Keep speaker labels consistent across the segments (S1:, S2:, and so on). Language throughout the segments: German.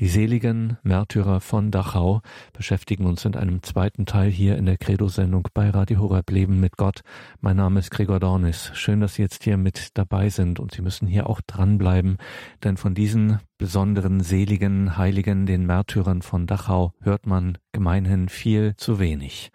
S1: Die seligen Märtyrer von Dachau beschäftigen uns in einem zweiten Teil hier in der Credo-Sendung bei Radio Horeb Leben mit Gott. Mein Name ist Gregor Dornis. Schön, dass Sie jetzt hier mit dabei sind und Sie müssen hier auch dranbleiben, denn von diesen besonderen seligen Heiligen, den Märtyrern von Dachau, hört man gemeinhin viel zu wenig.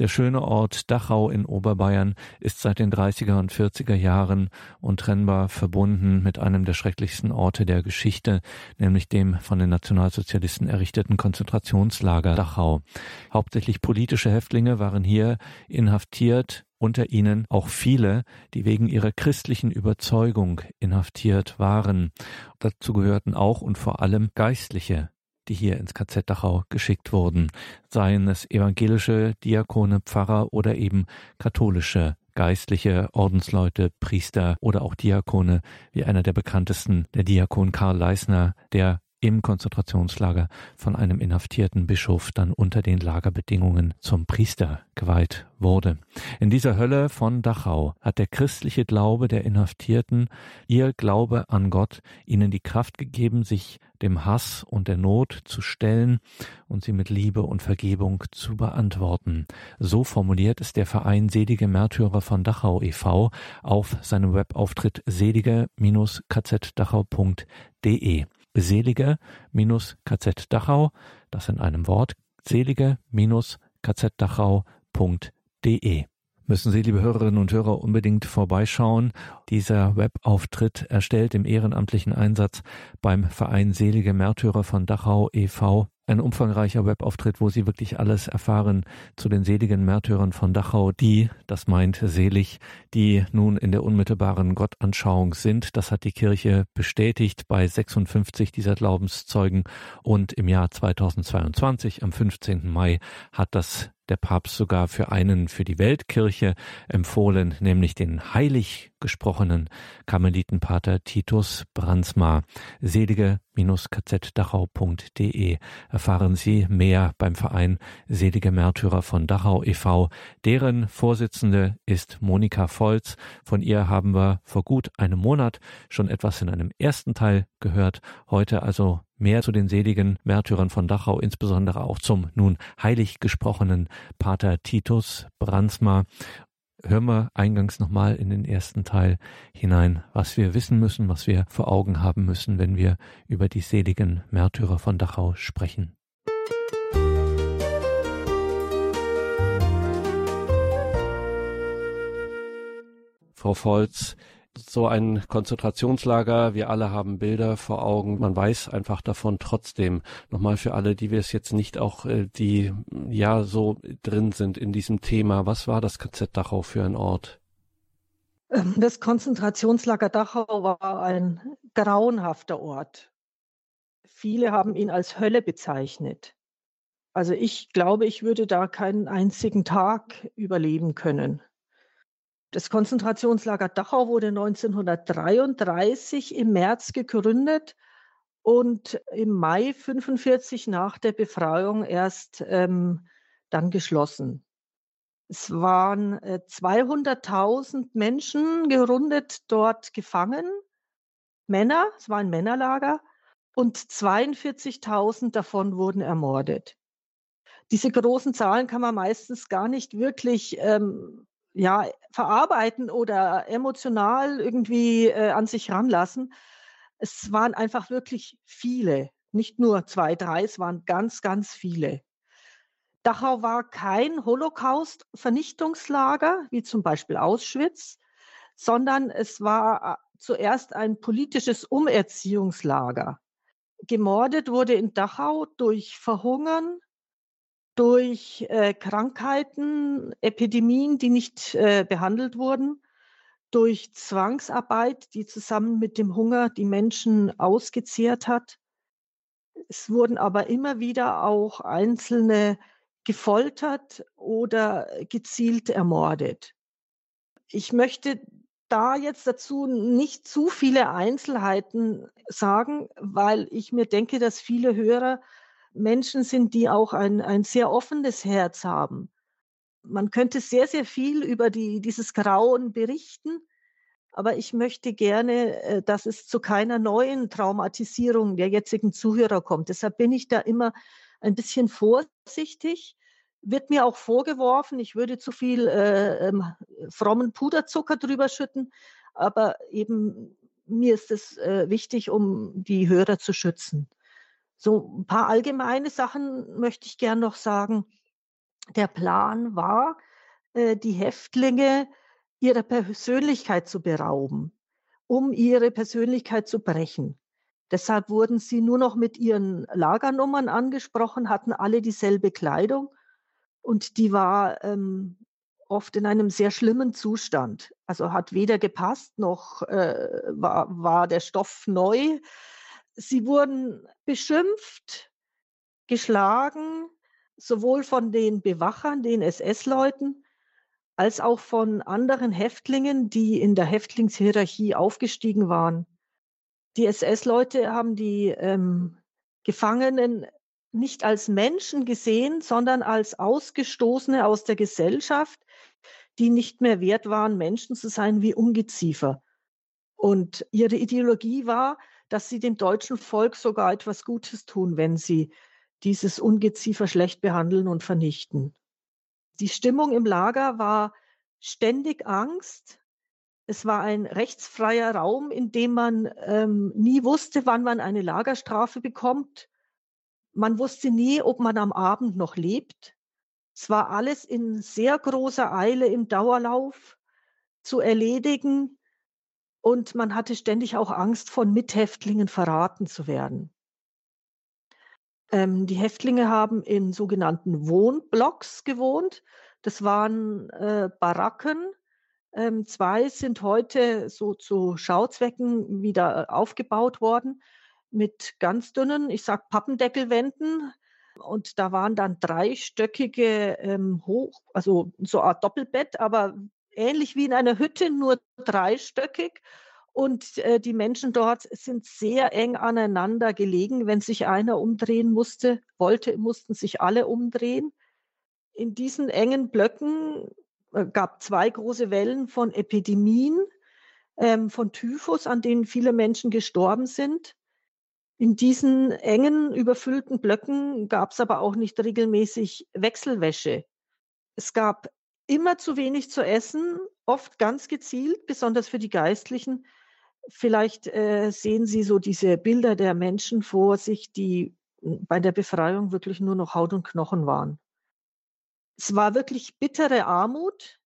S1: Der schöne Ort Dachau in Oberbayern ist seit den 30er und 40er Jahren untrennbar verbunden mit einem der schrecklichsten Orte der Geschichte, nämlich dem von den Nationalsozialisten errichteten Konzentrationslager Dachau. Hauptsächlich politische Häftlinge waren hier inhaftiert, unter ihnen auch viele, die wegen ihrer christlichen Überzeugung inhaftiert waren. Dazu gehörten auch und vor allem Geistliche, die hier ins KZ Dachau geschickt wurden, seien es evangelische Diakone, Pfarrer oder eben katholische Geistliche, Ordensleute, Priester oder auch Diakone, wie einer der bekanntesten, der Diakon Karl Leisner, der im Konzentrationslager von einem inhaftierten Bischof dann unter den Lagerbedingungen zum Priester geweiht wurde. In dieser Hölle von Dachau hat der christliche Glaube der Inhaftierten, ihr Glaube an Gott, ihnen die Kraft gegeben, sich dem Hass und der Not zu stellen und sie mit Liebe und Vergebung zu beantworten. So formuliert es der Verein Selige Märtyrer von Dachau e.V. auf seinem Webauftritt selige-kzdachau.de selige-kz Dachau, das in einem Wort, selige-kzdachau.de. Müssen Sie, liebe Hörerinnen und Hörer, unbedingt vorbeischauen. Dieser Webauftritt erstellt im ehrenamtlichen Einsatz beim Verein Selige Märtyrer von Dachau e.V ein umfangreicher Webauftritt, wo Sie wirklich alles erfahren zu den seligen Märtyrern von Dachau, die, das meint selig, die nun in der unmittelbaren Gottanschauung sind. Das hat die Kirche bestätigt bei 56 dieser Glaubenszeugen und im Jahr 2022, am 15. Mai, hat das der Papst sogar für einen für die Weltkirche empfohlen, nämlich den heilig gesprochenen Karmelitenpater Titus Brandsma. Selige-kzdachau.de erfahren Sie mehr beim Verein Selige Märtyrer von Dachau e.V. Deren Vorsitzende ist Monika Volz. Von ihr haben wir vor gut einem Monat schon etwas in einem ersten Teil gehört. Heute also mehr zu den seligen Märtyrern von Dachau, insbesondere auch zum nun heilig gesprochenen Pater Titus Brandsma hören wir eingangs nochmal in den ersten Teil hinein, was wir wissen müssen, was wir vor Augen haben müssen, wenn wir über die seligen Märtyrer von Dachau sprechen. Frau Volz, so ein Konzentrationslager, wir alle haben Bilder vor Augen, man weiß einfach davon trotzdem. Nochmal für alle, die wir es jetzt nicht auch, äh, die ja so drin sind in diesem Thema, was war das KZ Dachau für ein Ort?
S2: Ähm, das Konzentrationslager Dachau war ein grauenhafter Ort. Viele haben ihn als Hölle bezeichnet. Also ich glaube, ich würde da keinen einzigen Tag überleben können. Das Konzentrationslager Dachau wurde 1933 im März gegründet und im Mai 45 nach der Befreiung erst ähm, dann geschlossen. Es waren äh, 200.000 Menschen gerundet dort gefangen, Männer, es war ein Männerlager, und 42.000 davon wurden ermordet. Diese großen Zahlen kann man meistens gar nicht wirklich ähm, ja, verarbeiten oder emotional irgendwie äh, an sich ranlassen. Es waren einfach wirklich viele, nicht nur zwei, drei, es waren ganz, ganz viele. Dachau war kein Holocaust-Vernichtungslager, wie zum Beispiel Auschwitz, sondern es war äh, zuerst ein politisches Umerziehungslager. Gemordet wurde in Dachau durch Verhungern, durch äh, Krankheiten, Epidemien, die nicht äh, behandelt wurden, durch Zwangsarbeit, die zusammen mit dem Hunger die Menschen ausgezehrt hat. Es wurden aber immer wieder auch Einzelne gefoltert oder gezielt ermordet. Ich möchte da jetzt dazu nicht zu viele Einzelheiten sagen, weil ich mir denke, dass viele Hörer Menschen sind, die auch ein, ein sehr offenes Herz haben. Man könnte sehr, sehr viel über die, dieses Grauen berichten, aber ich möchte gerne, äh, dass es zu keiner neuen Traumatisierung der jetzigen Zuhörer kommt. Deshalb bin ich da immer ein bisschen vorsichtig. Wird mir auch vorgeworfen, ich würde zu viel äh, ähm, frommen Puderzucker drüber schütten, aber eben mir ist es äh, wichtig, um die Hörer zu schützen. So ein paar allgemeine Sachen möchte ich gern noch sagen. Der Plan war, äh, die Häftlinge ihrer Persönlichkeit zu berauben, um ihre Persönlichkeit zu brechen. Deshalb wurden sie nur noch mit ihren Lagernummern angesprochen, hatten alle dieselbe Kleidung und die war ähm, oft in einem sehr schlimmen Zustand. Also hat weder gepasst noch äh, war, war der Stoff neu. Sie wurden beschimpft, geschlagen, sowohl von den Bewachern, den SS-Leuten, als auch von anderen Häftlingen, die in der Häftlingshierarchie aufgestiegen waren. Die SS-Leute haben die ähm, Gefangenen nicht als Menschen gesehen, sondern als Ausgestoßene aus der Gesellschaft, die nicht mehr wert waren, Menschen zu sein wie Ungeziefer. Und ihre Ideologie war, dass sie dem deutschen Volk sogar etwas Gutes tun, wenn sie dieses Ungeziefer schlecht behandeln und vernichten. Die Stimmung im Lager war ständig Angst. Es war ein rechtsfreier Raum, in dem man ähm, nie wusste, wann man eine Lagerstrafe bekommt. Man wusste nie, ob man am Abend noch lebt. Es war alles in sehr großer Eile im Dauerlauf zu erledigen und man hatte ständig auch Angst, von Mithäftlingen verraten zu werden. Ähm, die Häftlinge haben in sogenannten Wohnblocks gewohnt. Das waren äh, Baracken. Ähm, zwei sind heute so zu Schauzwecken wieder aufgebaut worden mit ganz dünnen, ich sag Pappendeckelwänden. Und da waren dann dreistöckige ähm, hoch, also so eine Art Doppelbett, aber ähnlich wie in einer Hütte, nur dreistöckig. Und äh, die Menschen dort sind sehr eng aneinander gelegen. Wenn sich einer umdrehen musste, wollte, mussten sich alle umdrehen. In diesen engen Blöcken äh, gab zwei große Wellen von Epidemien, ähm, von Typhus, an denen viele Menschen gestorben sind. In diesen engen, überfüllten Blöcken gab es aber auch nicht regelmäßig Wechselwäsche. Es gab immer zu wenig zu essen, oft ganz gezielt, besonders für die Geistlichen. Vielleicht äh, sehen Sie so diese Bilder der Menschen vor sich, die bei der Befreiung wirklich nur noch Haut und Knochen waren. Es war wirklich bittere Armut,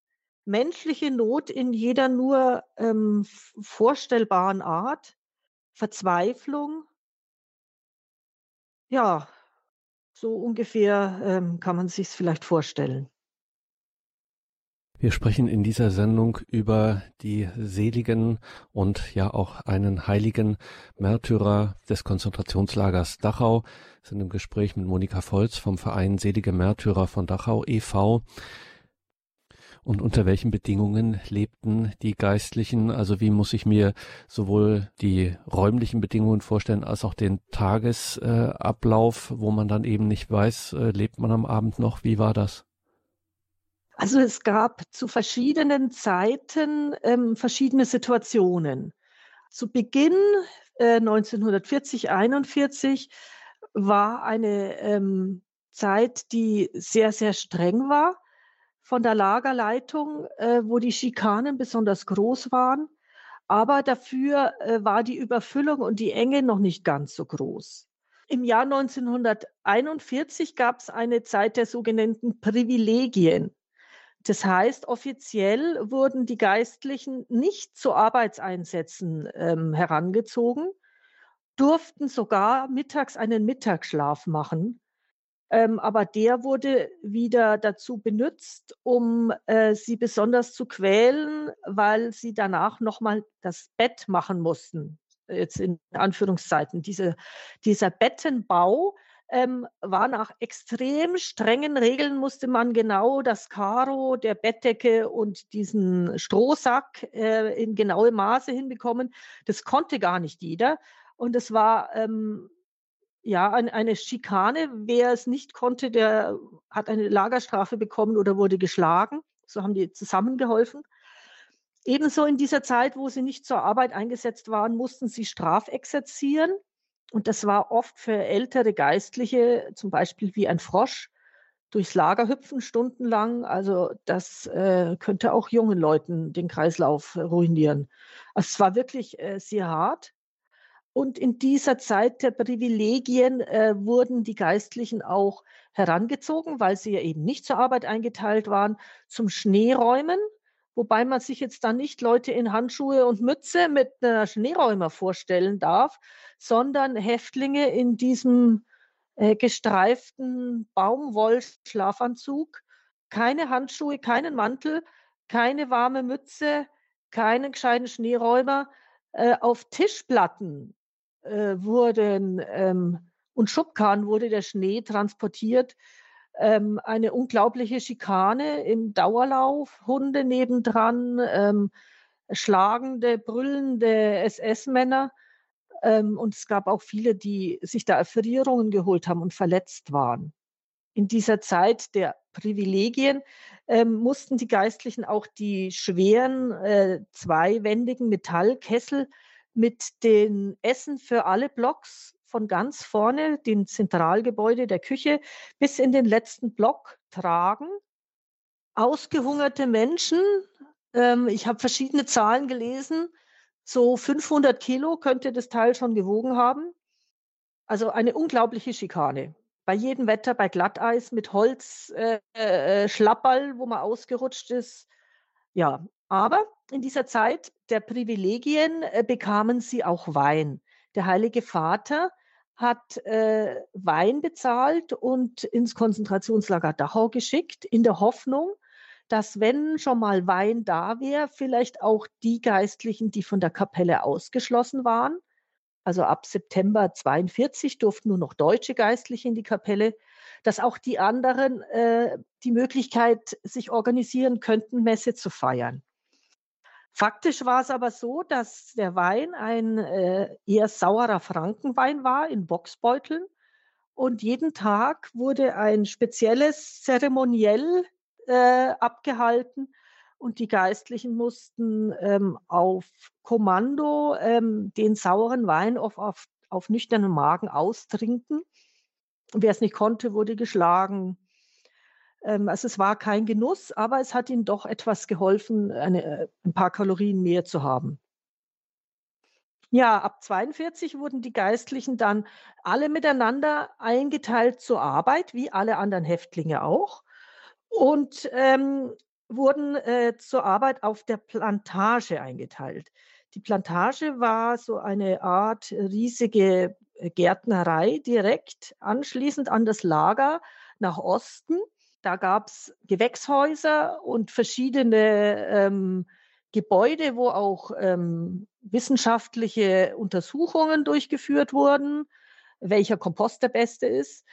S2: menschliche Not in jeder nur ähm, vorstellbaren Art, Verzweiflung, ja, so ungefähr ähm, kann man sich's vielleicht vorstellen.
S1: Wir sprechen in dieser Sendung über die seligen und ja auch einen heiligen Märtyrer des Konzentrationslagers Dachau. Wir sind im Gespräch mit Monika Volz vom Verein Selige Märtyrer von Dachau e.V und unter welchen Bedingungen lebten die Geistlichen? Also wie muss ich mir sowohl die räumlichen Bedingungen vorstellen als auch den Tagesablauf, wo man dann eben nicht weiß, äh, lebt man am Abend noch? Wie war das?
S2: Also es gab zu verschiedenen Zeiten ähm, verschiedene Situationen. Zu Beginn äh, 1940, 41 war eine ähm, Zeit, die sehr, sehr streng war von der Lagerleitung, äh, wo die Schikanen besonders groß waren. Aber dafür äh, war die Überfüllung und die Enge noch nicht ganz so groß. Im Jahr 1941 gab es eine Zeit der sogenannten Privilegien. Das heißt, offiziell wurden die Geistlichen nicht zu Arbeitseinsätzen ähm, herangezogen, durften sogar mittags einen Mittagsschlaf machen ähm, aber der wurde wieder dazu benutzt, um äh, sie besonders zu quälen, weil sie danach nochmal das Bett machen mussten. Jetzt in Anführungszeiten. Diese, dieser Bettenbau ähm, war nach extrem strengen Regeln, musste man genau das Karo der Bettdecke und diesen Strohsack äh, in genaue Maße hinbekommen. Das konnte gar nicht jeder. Und es war ähm, ja, eine Schikane. Wer es nicht konnte, der hat eine Lagerstrafe bekommen oder wurde geschlagen. So haben die zusammengeholfen. Ebenso in dieser Zeit, wo sie nicht zur Arbeit eingesetzt waren, mussten sie strafexerzieren. Und das war oft für ältere Geistliche, zum Beispiel wie ein Frosch, durchs Lager hüpfen stundenlang. Also das äh, könnte auch jungen Leuten den Kreislauf ruinieren. Also es war wirklich äh, sehr hart. Und in dieser Zeit der Privilegien äh, wurden die Geistlichen auch herangezogen, weil sie ja eben nicht zur Arbeit eingeteilt waren, zum Schneeräumen. Wobei man sich jetzt dann nicht Leute in Handschuhe und Mütze mit einer Schneeräumer vorstellen darf, sondern Häftlinge in diesem äh, gestreiften Baumwollschlafanzug, keine Handschuhe, keinen Mantel, keine warme Mütze, keinen gescheiten Schneeräumer, äh, auf Tischplatten äh, wurden ähm, und Schubkarren wurde der Schnee transportiert. Ähm, eine unglaubliche Schikane im Dauerlauf, Hunde nebendran, ähm, schlagende, brüllende SS-Männer. Ähm, und es gab auch viele, die sich da Erfrierungen geholt haben und verletzt waren. In dieser Zeit der Privilegien ähm, mussten die Geistlichen auch die schweren äh, zweiwendigen Metallkessel mit den Essen für alle Blocks von ganz vorne, dem Zentralgebäude der Küche, bis in den letzten Block tragen. Ausgehungerte Menschen, ähm, ich habe verschiedene Zahlen gelesen, so 500 Kilo könnte das Teil schon gewogen haben. Also eine unglaubliche Schikane. Bei jedem Wetter, bei Glatteis mit Holz, äh, äh, wo man ausgerutscht ist. Ja, aber in dieser Zeit der Privilegien äh, bekamen sie auch Wein. Der Heilige Vater hat äh, Wein bezahlt und ins Konzentrationslager Dachau geschickt, in der Hoffnung, dass wenn schon mal Wein da wäre, vielleicht auch die Geistlichen, die von der Kapelle ausgeschlossen waren, also ab September 42 durften nur noch deutsche Geistliche in die Kapelle, dass auch die anderen äh, die Möglichkeit sich organisieren könnten, Messe zu feiern. Faktisch war es aber so, dass der Wein ein äh, eher saurer Frankenwein war in Boxbeuteln und jeden Tag wurde ein spezielles Zeremoniell äh, abgehalten und die Geistlichen mussten ähm, auf Kommando ähm, den sauren Wein auf, auf, auf nüchternen Magen austrinken. Wer es nicht konnte, wurde geschlagen. Ähm, also es war kein Genuss, aber es hat ihnen doch etwas geholfen, eine, äh, ein paar Kalorien mehr zu haben. Ja, ab 42 wurden die Geistlichen dann alle miteinander eingeteilt zur Arbeit, wie alle anderen Häftlinge auch und ähm, wurden äh, zur Arbeit auf der Plantage eingeteilt. Die Plantage war so eine Art riesige äh, Gärtnerei direkt anschließend an das Lager nach Osten. Da gab es Gewächshäuser und verschiedene ähm, Gebäude, wo auch ähm, wissenschaftliche Untersuchungen durchgeführt wurden, welcher Kompost der beste ist.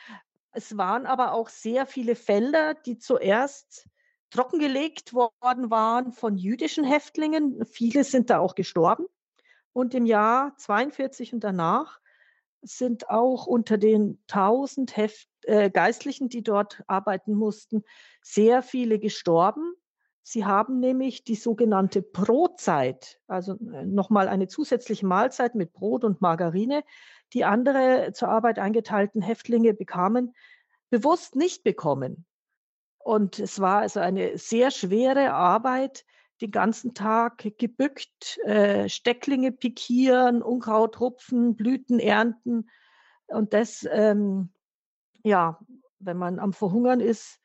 S2: Es waren aber auch sehr viele Felder, die zuerst trockengelegt worden waren von jüdischen Häftlingen. Viele sind da auch gestorben. Und im Jahr 42 und danach sind auch unter den 1000 Heft, äh, Geistlichen, die dort arbeiten mussten, sehr viele gestorben. Sie haben nämlich die sogenannte Brotzeit, also äh, nochmal eine zusätzliche Mahlzeit mit Brot und Margarine, die andere zur Arbeit eingeteilten Häftlinge bekamen, bewusst nicht bekommen. Und es war also eine sehr schwere Arbeit, den ganzen Tag gebückt, äh, Stecklinge pikieren, Unkraut rupfen, Blüten ernten. Und das, ähm, ja, wenn man am Verhungern ist,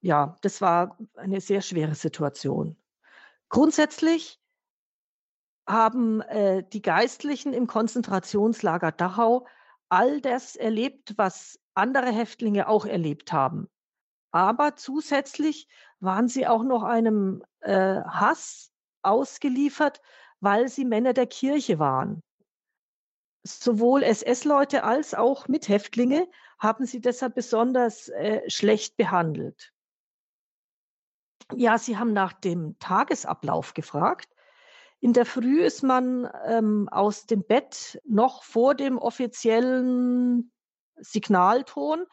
S2: ja, das war eine sehr schwere Situation. Grundsätzlich haben äh, die Geistlichen im Konzentrationslager Dachau all das erlebt, was andere Häftlinge auch erlebt haben. Aber zusätzlich waren sie auch noch einem äh, Hass ausgeliefert, weil sie Männer der Kirche waren. Sowohl SS-Leute als auch Mithäftlinge haben sie deshalb besonders äh, schlecht behandelt. Ja, sie haben nach dem Tagesablauf gefragt. In der Früh ist man ähm, aus dem Bett noch vor dem offiziellen Signalton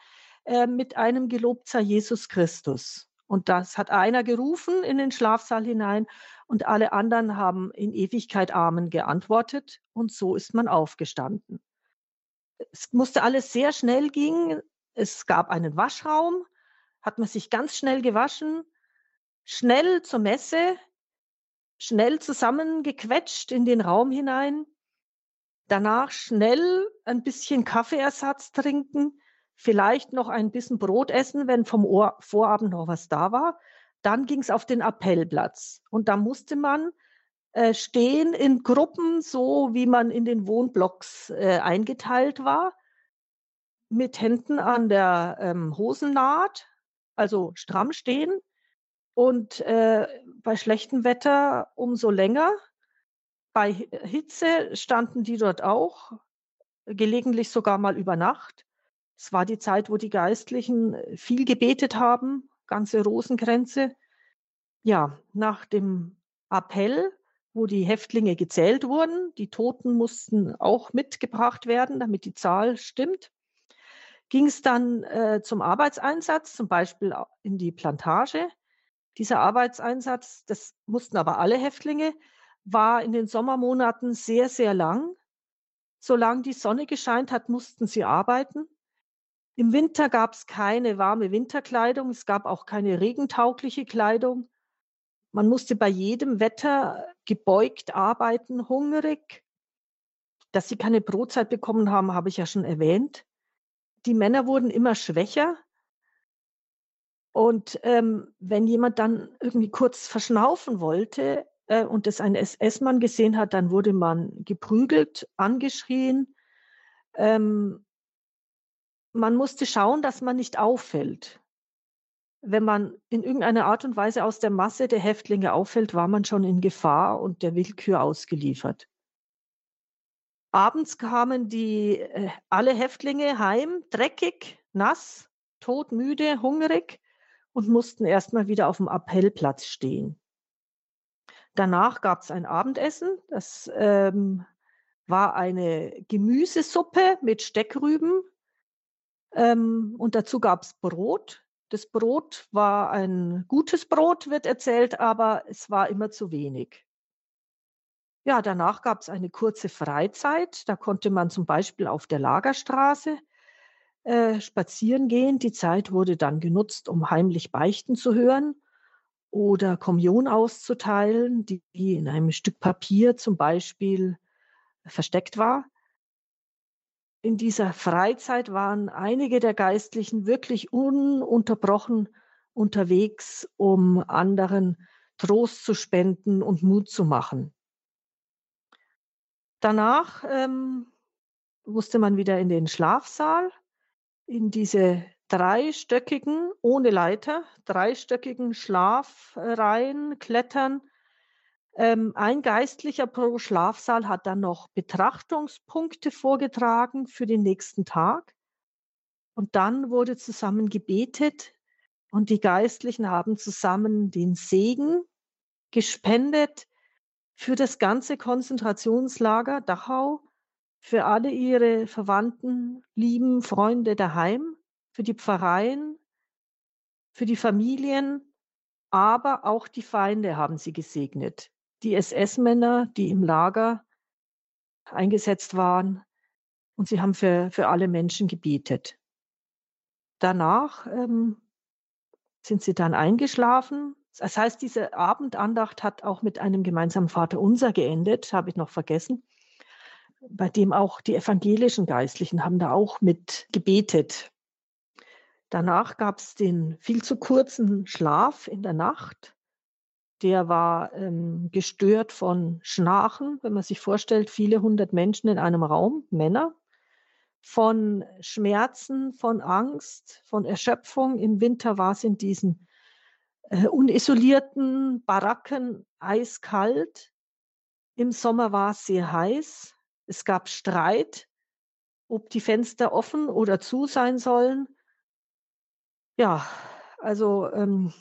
S2: äh, mit einem Gelobt Jesus Christus. Und das hat einer gerufen in den Schlafsaal hinein und alle anderen haben in Ewigkeit Amen geantwortet und so ist man aufgestanden. Es musste alles sehr schnell gehen. Es gab einen Waschraum, hat man sich ganz schnell gewaschen, schnell zur Messe, schnell zusammengequetscht in den Raum hinein, danach schnell ein bisschen Kaffeeersatz trinken, vielleicht noch ein bisschen Brot essen, wenn vom Ohr Vorabend noch was da war. Dann ging es auf den Appellplatz und da musste man äh, stehen in Gruppen, so wie man in den Wohnblocks äh, eingeteilt war, mit Händen an der ähm, Hosennaht, also stramm stehen und äh, bei schlechtem Wetter umso länger. Bei Hitze standen die dort auch, gelegentlich sogar mal über Nacht. Es war die Zeit, wo die Geistlichen viel gebetet haben, ganze Rosenkränze. Ja, nach dem Appell, wo die Häftlinge gezählt wurden, die Toten mussten auch mitgebracht werden, damit die Zahl stimmt, ging es dann äh, zum Arbeitseinsatz, zum Beispiel in die Plantage. Dieser Arbeitseinsatz, das mussten aber alle Häftlinge, war in den Sommermonaten sehr, sehr lang. Solange die Sonne gescheint hat, mussten sie arbeiten. Im Winter gab es keine warme Winterkleidung, es gab auch keine regentaugliche Kleidung. Man musste bei jedem Wetter gebeugt arbeiten, hungrig. Dass sie keine Brotzeit bekommen haben, habe ich ja schon erwähnt. Die Männer wurden immer schwächer. Und ähm, wenn jemand dann irgendwie kurz verschnaufen wollte äh, und es ein SS-Mann gesehen hat, dann wurde man geprügelt, angeschrien. Ähm, man musste schauen, dass man nicht auffällt. Wenn man in irgendeiner Art und Weise aus der Masse der Häftlinge auffällt, war man schon in Gefahr und der Willkür ausgeliefert. Abends kamen die äh, alle Häftlinge heim, dreckig, nass, todmüde, hungrig und mussten erstmal wieder auf dem Appellplatz stehen. Danach gab es ein Abendessen. Das ähm, war eine Gemüsesuppe mit Steckrüben. Ähm, und dazu gab es Brot. Das Brot war ein gutes Brot, wird erzählt, aber es war immer zu wenig. Ja, danach gab es eine kurze Freizeit. Da konnte man zum Beispiel auf der Lagerstraße äh, spazieren gehen. Die Zeit wurde dann genutzt, um heimlich Beichten zu hören oder Kommunion auszuteilen, die in einem Stück Papier zum Beispiel versteckt war. In dieser Freizeit waren einige der Geistlichen wirklich ununterbrochen unterwegs, um anderen Trost zu spenden und Mut zu machen. Danach ähm, musste man wieder in den Schlafsaal in diese dreistöckigen, ohne Leiter, dreistöckigen Schlafreihen klettern. Ähm, ein Geistlicher pro Schlafsaal hat dann noch Betrachtungspunkte vorgetragen für den nächsten Tag. Und dann wurde zusammen gebetet und die Geistlichen haben zusammen den Segen gespendet für das ganze Konzentrationslager Dachau für alle ihre Verwandten, lieben Freunde daheim, für die Pfarreien, für die Familien, aber auch die Feinde haben sie gesegnet. Die SS-Männer, die im Lager eingesetzt waren, und sie haben für, für alle Menschen gebetet. Danach ähm, sind sie dann eingeschlafen. Das heißt, diese Abendandacht hat auch mit einem gemeinsamen Vater unser geendet, habe ich noch vergessen bei dem auch die evangelischen Geistlichen haben da auch mit gebetet. Danach gab es den viel zu kurzen Schlaf in der Nacht. Der war ähm, gestört von Schnarchen, wenn man sich vorstellt, viele hundert Menschen in einem Raum, Männer, von Schmerzen, von Angst, von Erschöpfung. Im Winter war es in diesen äh, unisolierten Baracken eiskalt. Im Sommer war es sehr heiß. Es gab Streit, ob die Fenster offen oder zu sein sollen. Ja, also ähm,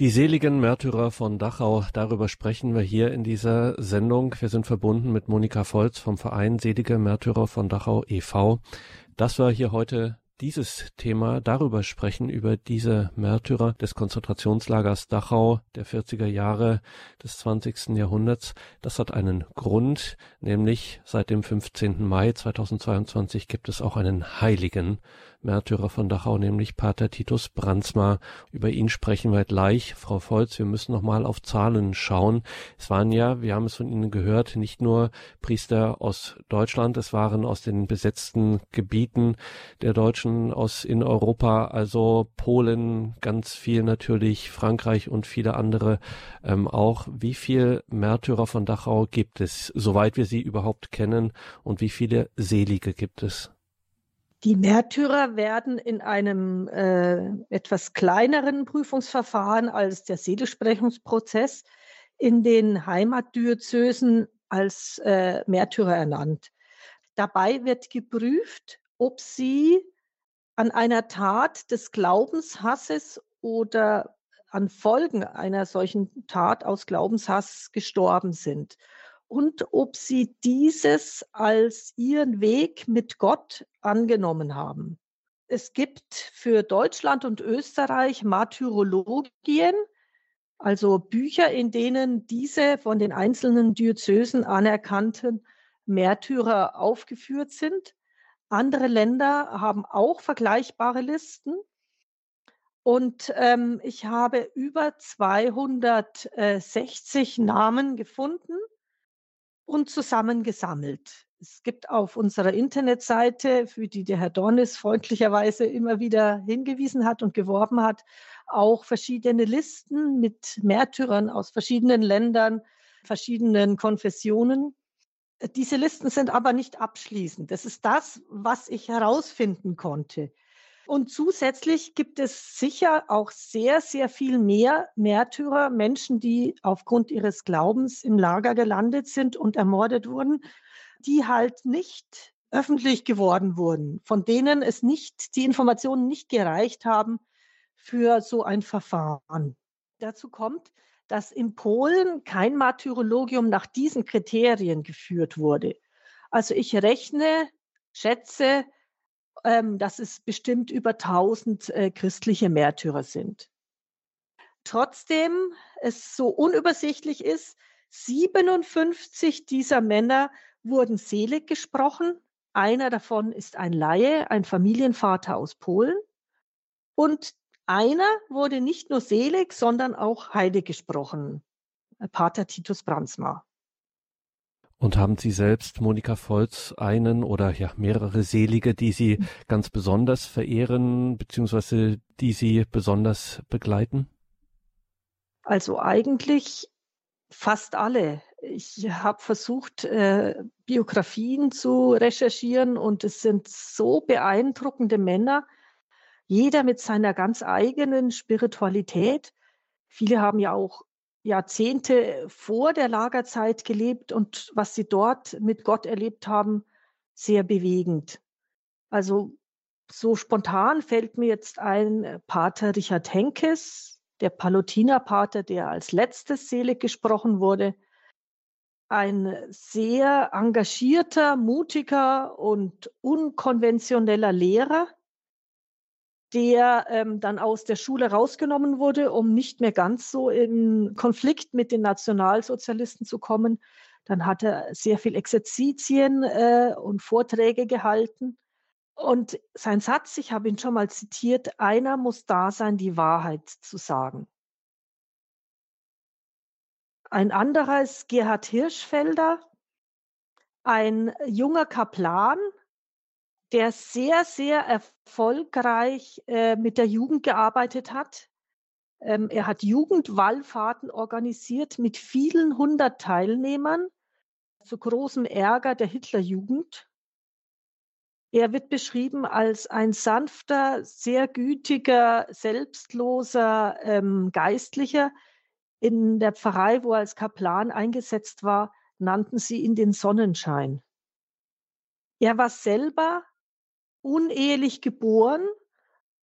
S1: Die seligen Märtyrer von Dachau, darüber sprechen wir hier in dieser Sendung. Wir sind verbunden mit Monika Volz vom Verein Selige Märtyrer von Dachau e.V. Das war hier heute dieses Thema darüber sprechen, über diese Märtyrer des Konzentrationslagers Dachau der 40er Jahre des 20. Jahrhunderts. Das hat einen Grund, nämlich seit dem 15. Mai 2022 gibt es auch einen Heiligen Märtyrer von Dachau, nämlich Pater Titus Brandsma. Über ihn sprechen wir gleich. Frau Volz, wir müssen noch mal auf Zahlen schauen. Es waren ja, wir haben es von Ihnen gehört, nicht nur Priester aus Deutschland, es waren aus den besetzten Gebieten der Deutschen aus in Europa, also Polen, ganz viel natürlich, Frankreich und viele andere ähm, auch. Wie viel Märtyrer von Dachau gibt es, soweit wir sie überhaupt kennen, und wie viele Selige gibt es?
S2: Die Märtyrer werden in einem äh, etwas kleineren Prüfungsverfahren als der Seligsprechungsprozess in den Heimatdiözesen als äh, Märtyrer ernannt. Dabei wird geprüft, ob sie an einer Tat des Glaubenshasses oder an Folgen einer solchen Tat aus Glaubenshass gestorben sind und ob sie dieses als ihren Weg mit Gott angenommen haben. Es gibt für Deutschland und Österreich Martyrologien, also Bücher, in denen diese von den einzelnen Diözesen anerkannten Märtyrer aufgeführt sind. Andere Länder haben auch vergleichbare Listen. Und ähm, ich habe über 260 Namen gefunden und zusammengesammelt. Es gibt auf unserer Internetseite, für die der Herr Dornis freundlicherweise immer wieder hingewiesen hat und geworben hat, auch verschiedene Listen mit Märtyrern aus verschiedenen Ländern, verschiedenen Konfessionen. Diese Listen sind aber nicht abschließend. Das ist das, was ich herausfinden konnte. Und zusätzlich gibt es sicher auch sehr, sehr viel mehr Märtyrer, Menschen, die aufgrund ihres Glaubens im Lager gelandet sind und ermordet wurden, die halt nicht öffentlich geworden wurden, von denen es nicht, die Informationen nicht gereicht haben für so ein Verfahren. Dazu kommt, dass in Polen kein Martyrologium nach diesen Kriterien geführt wurde. Also ich rechne, schätze, ähm, dass es bestimmt über 1000 äh, christliche Märtyrer sind. Trotzdem es so unübersichtlich ist, 57 dieser Männer wurden selig gesprochen. Einer davon ist ein Laie, ein Familienvater aus Polen. Und einer wurde nicht nur selig, sondern auch heilig gesprochen, Pater Titus Brandsma.
S1: Und haben Sie selbst, Monika Volz, einen oder ja mehrere Selige, die Sie ganz besonders verehren, beziehungsweise die Sie besonders begleiten?
S2: Also eigentlich fast alle. Ich habe versucht, äh, Biografien zu recherchieren und es sind so beeindruckende Männer, jeder mit seiner ganz eigenen Spiritualität. Viele haben ja auch Jahrzehnte vor der Lagerzeit gelebt und was sie dort mit Gott erlebt haben, sehr bewegend. Also so spontan fällt mir jetzt ein äh, Pater Richard Henkes, der Palutinerpater, der als letztes selig gesprochen wurde. Ein sehr engagierter, mutiger und unkonventioneller Lehrer, der ähm, dann aus der Schule rausgenommen wurde, um nicht mehr ganz so in Konflikt mit den Nationalsozialisten zu kommen. Dann hat er sehr viel Exerzitien äh, und Vorträge gehalten. Und sein Satz, ich habe ihn schon mal zitiert, einer muss da sein, die Wahrheit zu sagen. Ein anderer ist Gerhard Hirschfelder, ein junger Kaplan, der sehr, sehr erfolgreich äh, mit der Jugend gearbeitet hat. Ähm, er hat Jugendwallfahrten organisiert mit vielen hundert Teilnehmern zu großem Ärger der Hitlerjugend. Er wird beschrieben als ein sanfter, sehr gütiger, selbstloser ähm, Geistlicher. In der Pfarrei, wo er als Kaplan eingesetzt war, nannten sie ihn den Sonnenschein. Er war selber unehelich geboren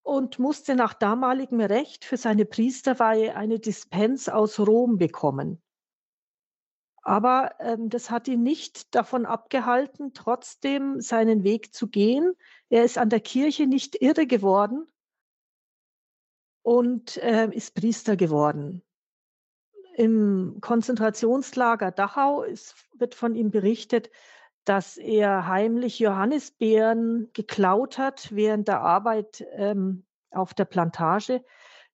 S2: und musste nach damaligem Recht für seine Priesterweihe eine Dispens aus Rom bekommen. Aber ähm, das hat ihn nicht davon abgehalten, trotzdem seinen Weg zu gehen. Er ist an der Kirche nicht irre geworden und äh, ist Priester geworden. Im Konzentrationslager Dachau ist, wird von ihm berichtet, dass er heimlich Johannisbeeren geklaut hat während der Arbeit ähm, auf der Plantage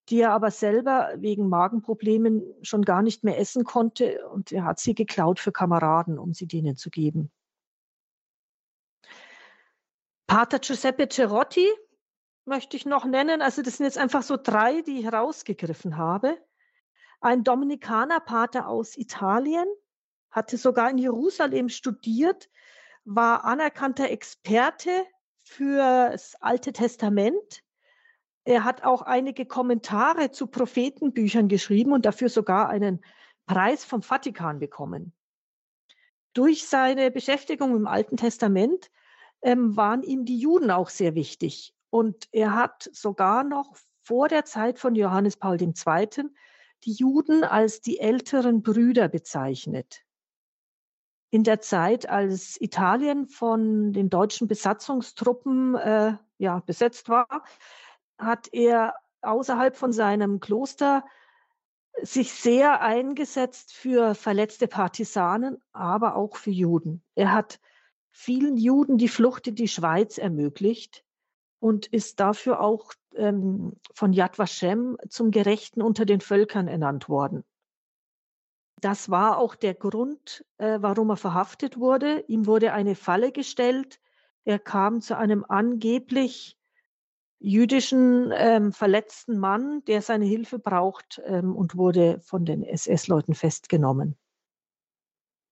S2: die er aber selber wegen Magenproblemen schon gar nicht mehr essen konnte und er hat sie geklaut für Kameraden, um sie denen zu geben. Pater Giuseppe Cerotti möchte ich noch nennen. Also das sind jetzt einfach so drei, die ich herausgegriffen habe. Ein Dominikanerpater aus Italien, hatte sogar in Jerusalem studiert, war anerkannter Experte für das Alte Testament er hat auch einige Kommentare zu Prophetenbüchern geschrieben und dafür sogar einen Preis vom Vatikan bekommen. Durch seine Beschäftigung im Alten Testament ähm, waren ihm die Juden auch sehr wichtig. Und er hat sogar noch vor der Zeit von Johannes Paul II. die Juden als die älteren Brüder bezeichnet. In der Zeit, als Italien von den deutschen Besatzungstruppen äh, ja, besetzt war, hat er außerhalb von seinem Kloster sich sehr eingesetzt für verletzte Partisanen, aber auch für Juden. Er hat vielen Juden die Flucht in die Schweiz ermöglicht und ist dafür auch ähm, von Yad Vashem zum Gerechten unter den Völkern ernannt worden. Das war auch der Grund, äh, warum er verhaftet wurde. Ihm wurde eine Falle gestellt. Er kam zu einem angeblich jüdischen ähm, verletzten Mann, der seine Hilfe braucht ähm, und wurde von den SS-Leuten festgenommen.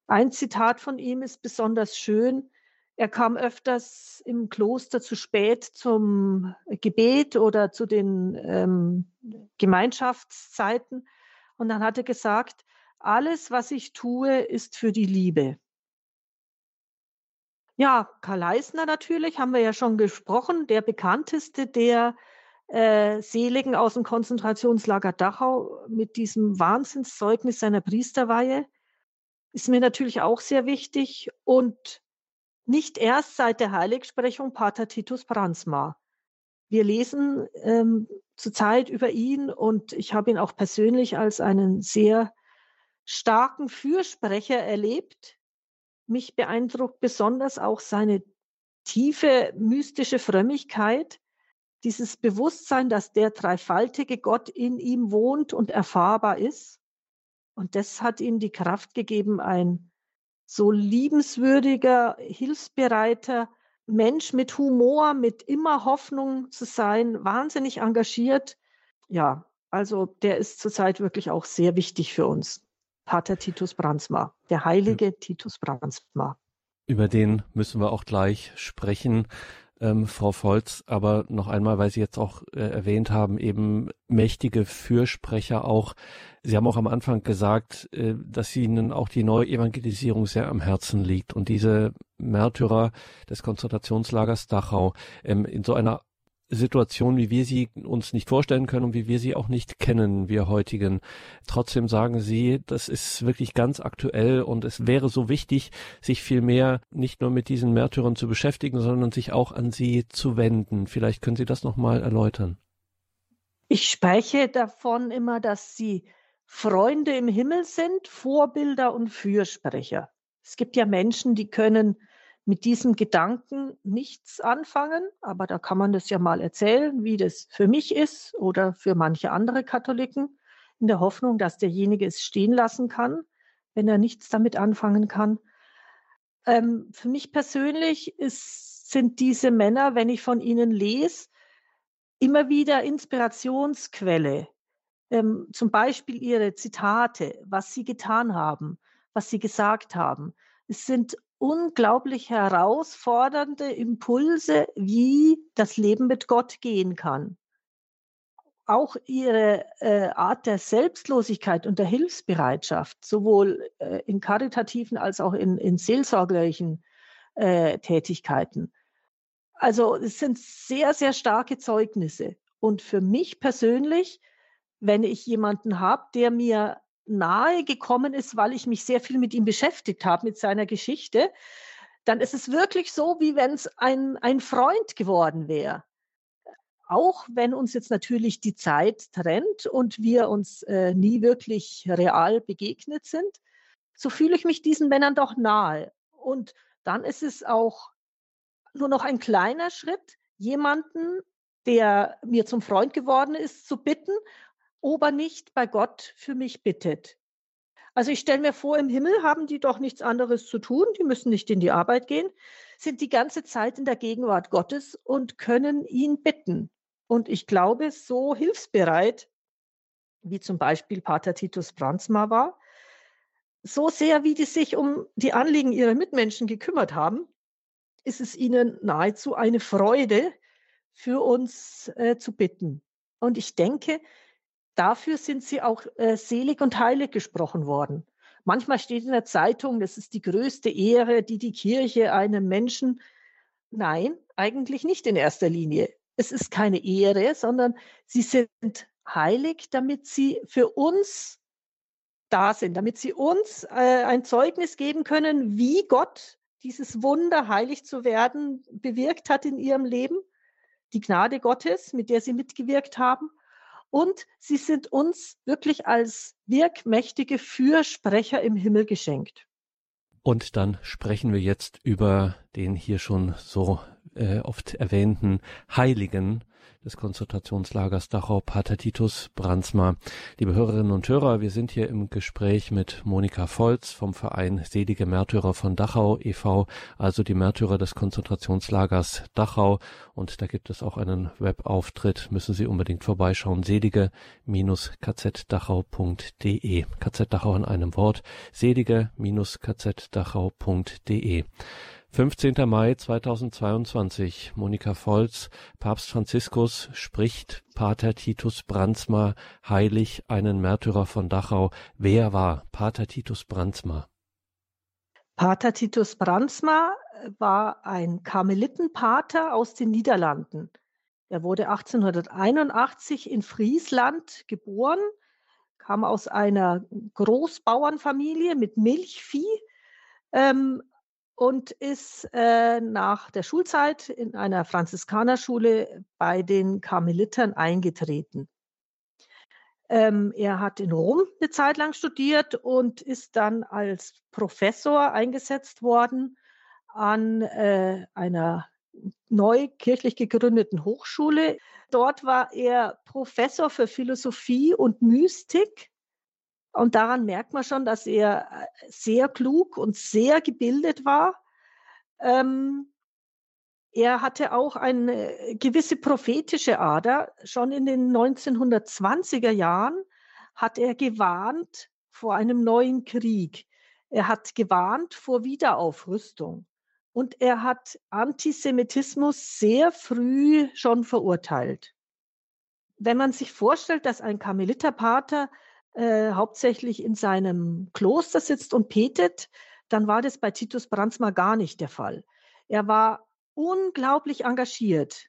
S2: Ein Zitat von ihm ist besonders schön. Er kam öfters im Kloster zu spät zum Gebet oder zu den ähm, Gemeinschaftszeiten. Und dann hat er gesagt, alles, was ich tue, ist für die Liebe. Ja, Karl Eisner natürlich, haben wir ja schon gesprochen, der bekannteste der äh, Seligen aus dem Konzentrationslager Dachau mit diesem Wahnsinnszeugnis seiner Priesterweihe, ist mir natürlich auch sehr wichtig und nicht erst seit der Heiligsprechung Pater Titus Bransma. Wir lesen ähm, zurzeit über ihn und ich habe ihn auch persönlich als einen sehr starken Fürsprecher erlebt, mich beeindruckt besonders auch seine tiefe mystische Frömmigkeit, dieses Bewusstsein, dass der dreifaltige Gott in ihm wohnt und erfahrbar ist. Und das hat ihm die Kraft gegeben, ein so liebenswürdiger, hilfsbereiter Mensch mit Humor, mit immer Hoffnung zu sein, wahnsinnig engagiert. Ja, also der ist zurzeit wirklich auch sehr wichtig für uns. Pater Titus Brandsma, der heilige ja. Titus Brandsma.
S1: Über den müssen wir auch gleich sprechen, ähm, Frau Volz. Aber noch einmal, weil Sie jetzt auch äh, erwähnt haben, eben mächtige Fürsprecher auch. Sie haben auch am Anfang gesagt, äh, dass Ihnen auch die Neuevangelisierung sehr am Herzen liegt und diese Märtyrer des Konzentrationslagers Dachau ähm, in so einer Situation, wie wir sie uns nicht vorstellen können und wie wir sie auch nicht kennen, wir heutigen. Trotzdem sagen Sie, das ist wirklich ganz aktuell und es wäre so wichtig, sich viel mehr nicht nur mit diesen Märtyrern zu beschäftigen, sondern sich auch an sie zu wenden. Vielleicht können Sie das nochmal erläutern.
S2: Ich spreche davon immer, dass sie Freunde im Himmel sind, Vorbilder und Fürsprecher. Es gibt ja Menschen, die können mit diesem Gedanken nichts anfangen, aber da kann man das ja mal erzählen, wie das für mich ist oder für manche andere Katholiken, in der Hoffnung, dass derjenige es stehen lassen kann, wenn er nichts damit anfangen kann. Ähm, für mich persönlich ist, sind diese Männer, wenn ich von ihnen lese, immer wieder Inspirationsquelle. Ähm, zum Beispiel ihre Zitate, was sie getan haben, was sie gesagt haben. Es sind unglaublich herausfordernde Impulse, wie das Leben mit Gott gehen kann. Auch ihre äh, Art der Selbstlosigkeit und der Hilfsbereitschaft, sowohl äh, in karitativen als auch in, in seelsorgerlichen äh, Tätigkeiten. Also es sind sehr, sehr starke Zeugnisse. Und für mich persönlich, wenn ich jemanden habe, der mir nahe gekommen ist, weil ich mich sehr viel mit ihm beschäftigt habe, mit seiner Geschichte, dann ist es wirklich so, wie wenn es ein, ein Freund geworden wäre. Auch wenn uns jetzt natürlich die Zeit trennt und wir uns äh, nie wirklich real begegnet sind, so fühle ich mich diesen Männern doch nahe. Und dann ist es auch nur noch ein kleiner Schritt, jemanden, der mir zum Freund geworden ist, zu bitten, ob er nicht bei Gott für mich bittet. Also ich stelle mir vor, im Himmel haben die doch nichts anderes zu tun, die müssen nicht in die Arbeit gehen, sind die ganze Zeit in der Gegenwart Gottes und können ihn bitten. Und ich glaube, so hilfsbereit, wie zum Beispiel Pater Titus Brandsma war, so sehr, wie die sich um die Anliegen ihrer Mitmenschen gekümmert haben, ist es ihnen nahezu eine Freude, für uns äh, zu bitten. Und ich denke, dafür sind sie auch äh, selig und heilig gesprochen worden. Manchmal steht in der Zeitung, das ist die größte Ehre, die die Kirche einem Menschen. Nein, eigentlich nicht in erster Linie. Es ist keine Ehre, sondern sie sind heilig, damit sie für uns da sind, damit sie uns äh, ein Zeugnis geben können, wie Gott dieses Wunder, heilig zu werden, bewirkt hat in ihrem Leben. Die Gnade Gottes, mit der sie mitgewirkt haben und sie sind uns wirklich als wirkmächtige Fürsprecher im Himmel geschenkt.
S1: Und dann sprechen wir jetzt über den hier schon so äh, oft erwähnten Heiligen, des Konzentrationslagers Dachau, Pater Titus Brandsma. Liebe Hörerinnen und Hörer, wir sind hier im Gespräch mit Monika Volz vom Verein Selige Märtyrer von Dachau e.V., also die Märtyrer des Konzentrationslagers Dachau. Und da gibt es auch einen Webauftritt, müssen Sie unbedingt vorbeischauen, selige-kzdachau.de. KZ Dachau in einem Wort, selige-kzdachau.de. 15. Mai 2022. Monika Volz, Papst Franziskus spricht Pater Titus Brandsma heilig, einen Märtyrer von Dachau. Wer war Pater Titus Brandsma?
S2: Pater Titus Brandsma war ein Karmelitenpater aus den Niederlanden. Er wurde 1881 in Friesland geboren, kam aus einer Großbauernfamilie mit Milchvieh, ähm, und ist äh, nach der Schulzeit in einer Franziskanerschule bei den Karmelitern eingetreten. Ähm, er hat in Rom eine Zeit lang studiert und ist dann als Professor eingesetzt worden an äh, einer neu kirchlich gegründeten Hochschule. Dort war er Professor für Philosophie und Mystik und daran merkt man schon, dass er äh, sehr klug und sehr gebildet war. Ähm, er hatte auch eine gewisse prophetische Ader. Schon in den 1920er Jahren hat er gewarnt vor einem neuen Krieg. Er hat gewarnt vor Wiederaufrüstung. Und er hat Antisemitismus sehr früh schon verurteilt. Wenn man sich vorstellt, dass ein Karmeliterpater äh, hauptsächlich in seinem Kloster sitzt und betet, dann war das bei Titus Brandsma gar nicht der Fall. Er war unglaublich engagiert.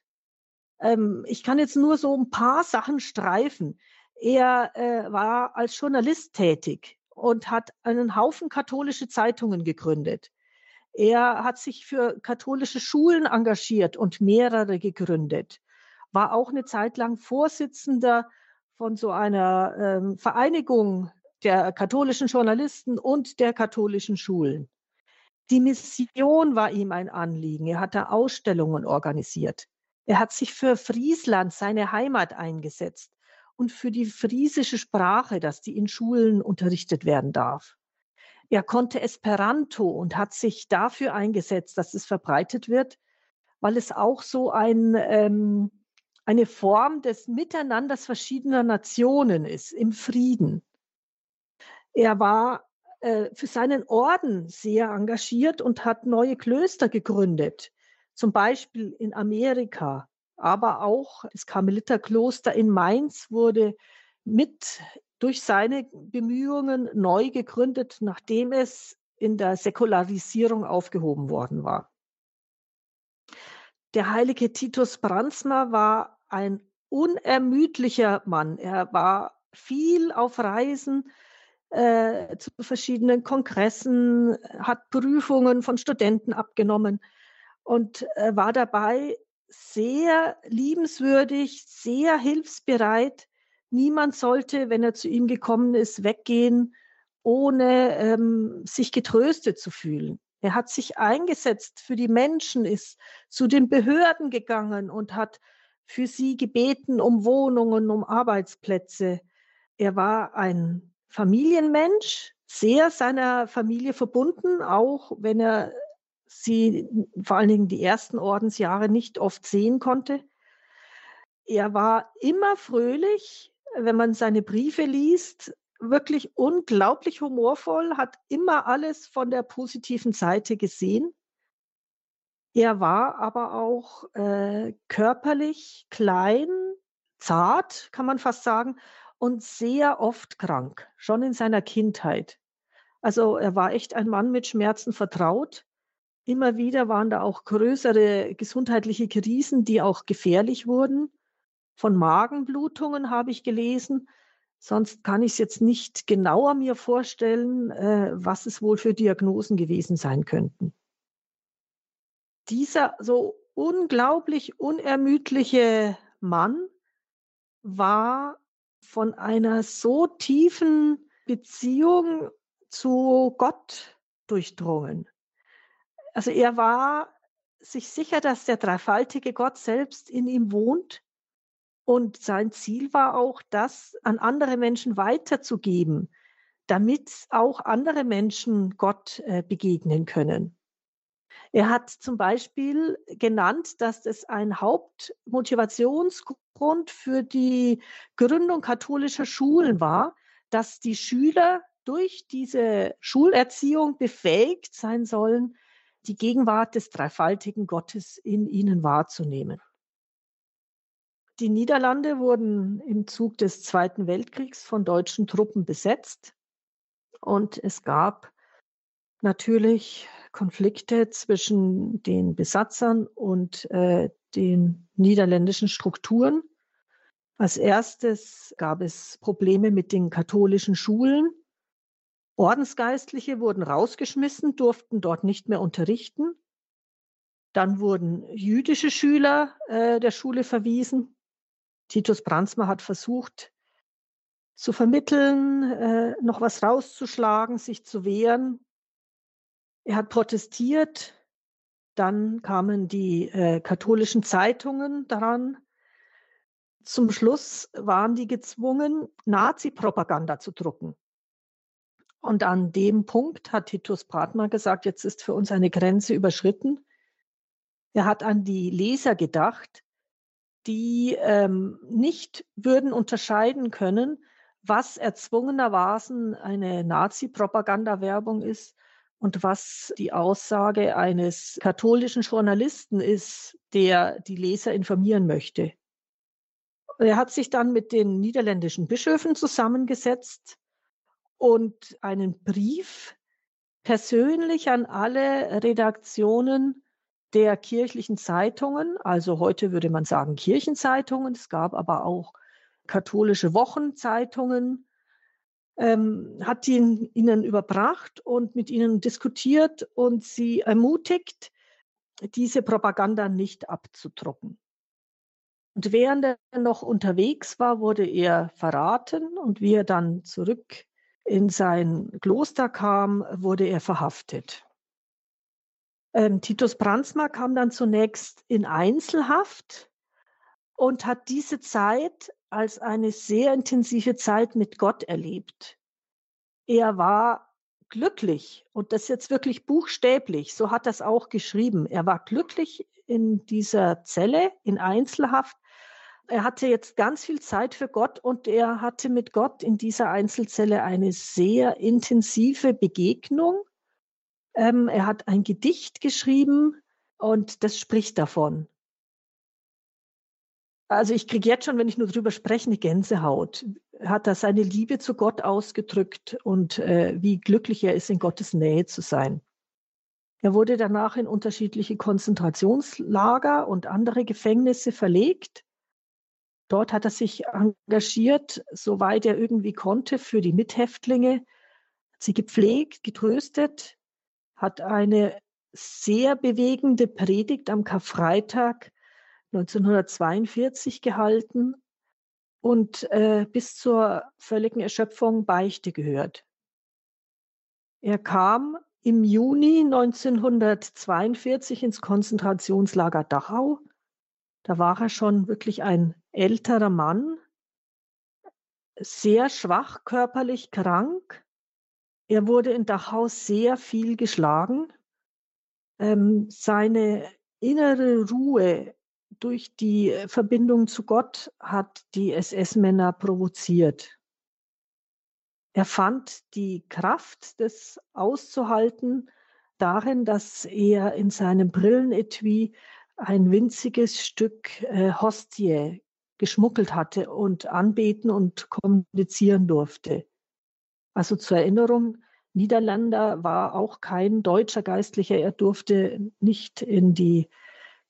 S2: Ähm, ich kann jetzt nur so ein paar Sachen streifen. Er äh, war als Journalist tätig und hat einen Haufen katholische Zeitungen gegründet. Er hat sich für katholische Schulen engagiert und mehrere gegründet. War auch eine Zeit lang Vorsitzender von so einer ähm, Vereinigung der katholischen Journalisten und der katholischen Schulen. Die Mission war ihm ein Anliegen. Er hat da Ausstellungen organisiert. Er hat sich für Friesland, seine Heimat, eingesetzt und für die friesische Sprache, dass die in Schulen unterrichtet werden darf. Er konnte Esperanto und hat sich dafür eingesetzt, dass es verbreitet wird, weil es auch so ein ähm, eine Form des Miteinanders verschiedener Nationen ist, im Frieden. Er war äh, für seinen Orden sehr engagiert und hat neue Klöster gegründet, zum Beispiel in Amerika, aber auch das Karmeliterkloster in Mainz wurde mit durch seine Bemühungen neu gegründet, nachdem es in der Säkularisierung aufgehoben worden war. Der heilige Titus Brandsma war ein unermüdlicher Mann. Er war viel auf Reisen äh, zu verschiedenen Kongressen, hat Prüfungen von Studenten abgenommen und äh, war dabei sehr liebenswürdig, sehr hilfsbereit. Niemand sollte, wenn er zu ihm gekommen ist, weggehen, ohne ähm, sich getröstet zu fühlen. Er hat sich eingesetzt für die Menschen, ist zu den Behörden gegangen und hat für sie gebeten um Wohnungen, um Arbeitsplätze. Er war ein Familienmensch, sehr seiner Familie verbunden, auch wenn er sie vor allen Dingen die ersten Ordensjahre nicht oft sehen konnte. Er war immer fröhlich, wenn man seine Briefe liest, wirklich unglaublich humorvoll, hat immer alles von der positiven Seite gesehen. Er war aber auch äh, körperlich klein, zart, kann man fast sagen, und sehr oft krank, schon in seiner Kindheit. Also er war echt ein Mann mit Schmerzen vertraut. Immer wieder waren da auch größere gesundheitliche Krisen, die auch gefährlich wurden. Von Magenblutungen habe ich gelesen. Sonst kann ich es jetzt nicht genauer mir vorstellen, äh, was es wohl für Diagnosen gewesen sein könnten. Dieser so unglaublich unermüdliche Mann war von einer so tiefen Beziehung zu Gott durchdrungen. Also er war sich sicher, dass der dreifaltige Gott selbst in ihm wohnt und sein Ziel war auch, das an andere Menschen weiterzugeben, damit auch andere Menschen Gott äh, begegnen können. Er hat zum Beispiel genannt, dass es ein Hauptmotivationsgrund für die Gründung katholischer Schulen war, dass die Schüler durch diese Schulerziehung befähigt sein sollen, die Gegenwart des dreifaltigen Gottes in ihnen wahrzunehmen. Die Niederlande wurden im Zug des Zweiten Weltkriegs von deutschen Truppen besetzt und es gab natürlich Konflikte zwischen den Besatzern und äh, den niederländischen Strukturen. Als erstes gab es Probleme mit den katholischen Schulen. Ordensgeistliche wurden rausgeschmissen, durften dort nicht mehr unterrichten. Dann wurden jüdische Schüler äh, der Schule verwiesen. Titus Brandsma hat versucht zu vermitteln, äh, noch was rauszuschlagen, sich zu wehren. Er hat protestiert. Dann kamen die äh, katholischen Zeitungen daran. Zum Schluss waren die gezwungen, Nazi-Propaganda zu drucken. Und an dem Punkt hat Titus Bratmer gesagt, jetzt ist für uns eine Grenze überschritten. Er hat an die Leser gedacht, die ähm, nicht würden unterscheiden können, was erzwungenermaßen eine Nazi-Propaganda-Werbung ist und was die Aussage eines katholischen Journalisten ist, der die Leser informieren möchte. Er hat sich dann mit den niederländischen Bischöfen zusammengesetzt und einen Brief persönlich an alle Redaktionen der kirchlichen Zeitungen, also heute würde man sagen Kirchenzeitungen, es gab aber auch katholische Wochenzeitungen, ähm, hat ihn ihnen überbracht und mit ihnen diskutiert und sie ermutigt, diese Propaganda nicht abzudrucken. Und während er noch unterwegs war, wurde er verraten und wie er dann zurück in sein Kloster kam, wurde er verhaftet. Ähm, Titus Brandsma kam dann zunächst in Einzelhaft und hat diese Zeit als eine sehr intensive Zeit mit Gott erlebt. Er war glücklich und das jetzt wirklich buchstäblich, so hat er es auch geschrieben. Er war glücklich in dieser Zelle in Einzelhaft. Er hatte jetzt ganz viel Zeit für Gott und er hatte mit Gott in dieser Einzelzelle eine sehr intensive Begegnung ähm, er hat ein Gedicht geschrieben und das spricht davon. Also ich kriege jetzt schon, wenn ich nur drüber spreche, eine Gänsehaut. Hat er seine Liebe zu Gott ausgedrückt und äh, wie glücklich er ist, in Gottes Nähe zu sein. Er wurde danach in unterschiedliche Konzentrationslager und andere Gefängnisse verlegt. Dort hat er sich engagiert, soweit er irgendwie konnte, für die Mithäftlinge, hat sie gepflegt, getröstet, hat eine sehr bewegende Predigt am Karfreitag 1942 gehalten und äh, bis zur völligen Erschöpfung Beichte gehört. Er kam im Juni 1942 ins Konzentrationslager Dachau. Da war er schon wirklich ein älterer Mann, sehr schwach, körperlich krank. Er wurde in Dachau sehr viel geschlagen. Ähm, seine innere Ruhe durch die Verbindung zu Gott hat die SS-Männer provoziert. Er fand die Kraft des Auszuhalten darin, dass er in seinem Brillenetui ein winziges Stück äh, Hostie geschmuggelt hatte und anbeten und kommunizieren durfte. Also zur Erinnerung, Niederländer war auch kein deutscher Geistlicher, er durfte nicht in die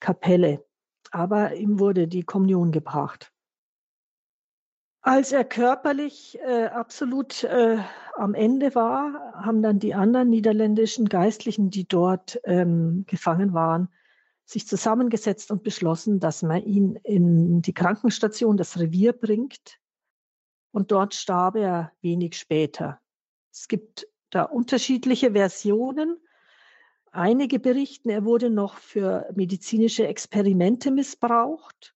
S2: Kapelle, aber ihm wurde die Kommunion gebracht. Als er körperlich äh, absolut äh, am Ende war, haben dann die anderen niederländischen Geistlichen, die dort ähm, gefangen waren, sich zusammengesetzt und beschlossen, dass man ihn in die Krankenstation, das Revier bringt. Und dort starb er wenig später. Es gibt da unterschiedliche Versionen. Einige berichten, er wurde noch für medizinische Experimente missbraucht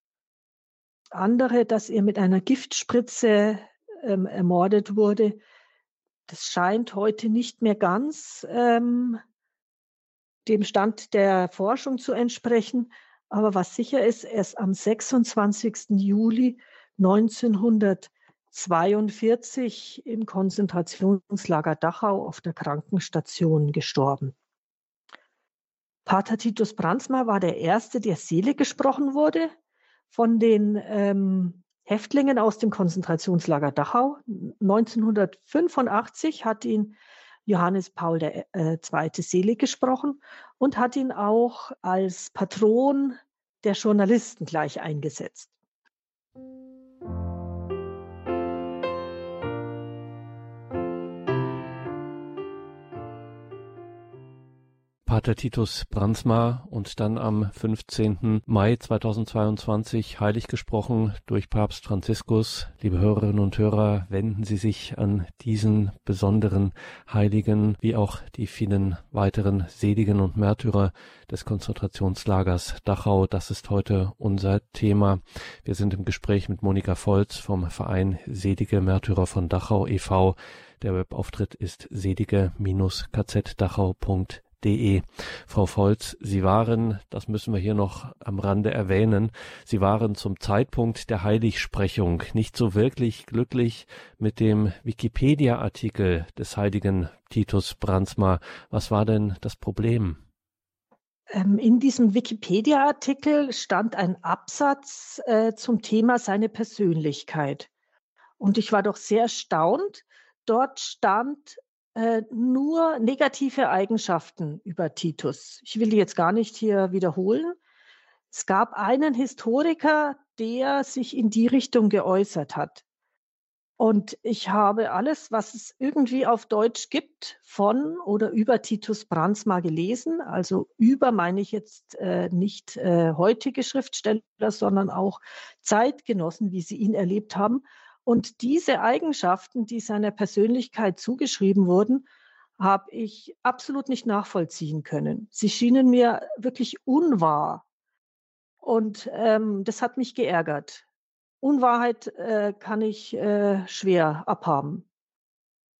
S2: andere, dass er mit einer Giftspritze ähm, ermordet wurde. Das scheint heute nicht mehr ganz ähm, dem Stand der Forschung zu entsprechen. Aber was sicher ist, er ist am 26. Juli 1942 im Konzentrationslager Dachau auf der Krankenstation gestorben. Pater Titus Brandsma war der Erste, der Seele gesprochen wurde von den ähm, Häftlingen aus dem Konzentrationslager Dachau. 1985 hat ihn Johannes Paul II. Äh, selig gesprochen und hat ihn auch als Patron der Journalisten gleich eingesetzt.
S1: Pater Titus Brandsma und dann am 15. Mai 2022 heilig gesprochen durch Papst Franziskus. Liebe Hörerinnen und Hörer, wenden Sie sich an diesen besonderen Heiligen, wie auch die vielen weiteren Seligen und Märtyrer des Konzentrationslagers Dachau. Das ist heute unser Thema. Wir sind im Gespräch mit Monika Volz vom Verein Selige Märtyrer von Dachau e.V. Der Webauftritt ist selige-kzdachau.de De. Frau Volz, Sie waren, das müssen wir hier noch am Rande erwähnen, Sie waren zum Zeitpunkt der Heiligsprechung nicht so wirklich glücklich mit dem Wikipedia-Artikel des heiligen Titus Brandsma. Was war denn das Problem?
S2: Ähm, in diesem Wikipedia-Artikel stand ein Absatz äh, zum Thema seine Persönlichkeit. Und ich war doch sehr erstaunt. Dort stand äh, nur negative Eigenschaften über Titus. Ich will die jetzt gar nicht hier wiederholen. Es gab einen Historiker, der sich in die Richtung geäußert hat. Und ich habe alles, was es irgendwie auf Deutsch gibt, von oder über Titus Brandsma gelesen. Also über meine ich jetzt äh, nicht äh, heutige Schriftsteller, sondern auch Zeitgenossen, wie sie ihn erlebt haben. Und diese Eigenschaften, die seiner Persönlichkeit zugeschrieben wurden, habe ich absolut nicht nachvollziehen können. Sie schienen mir wirklich unwahr. Und ähm, das hat mich geärgert. Unwahrheit äh, kann ich äh, schwer abhaben.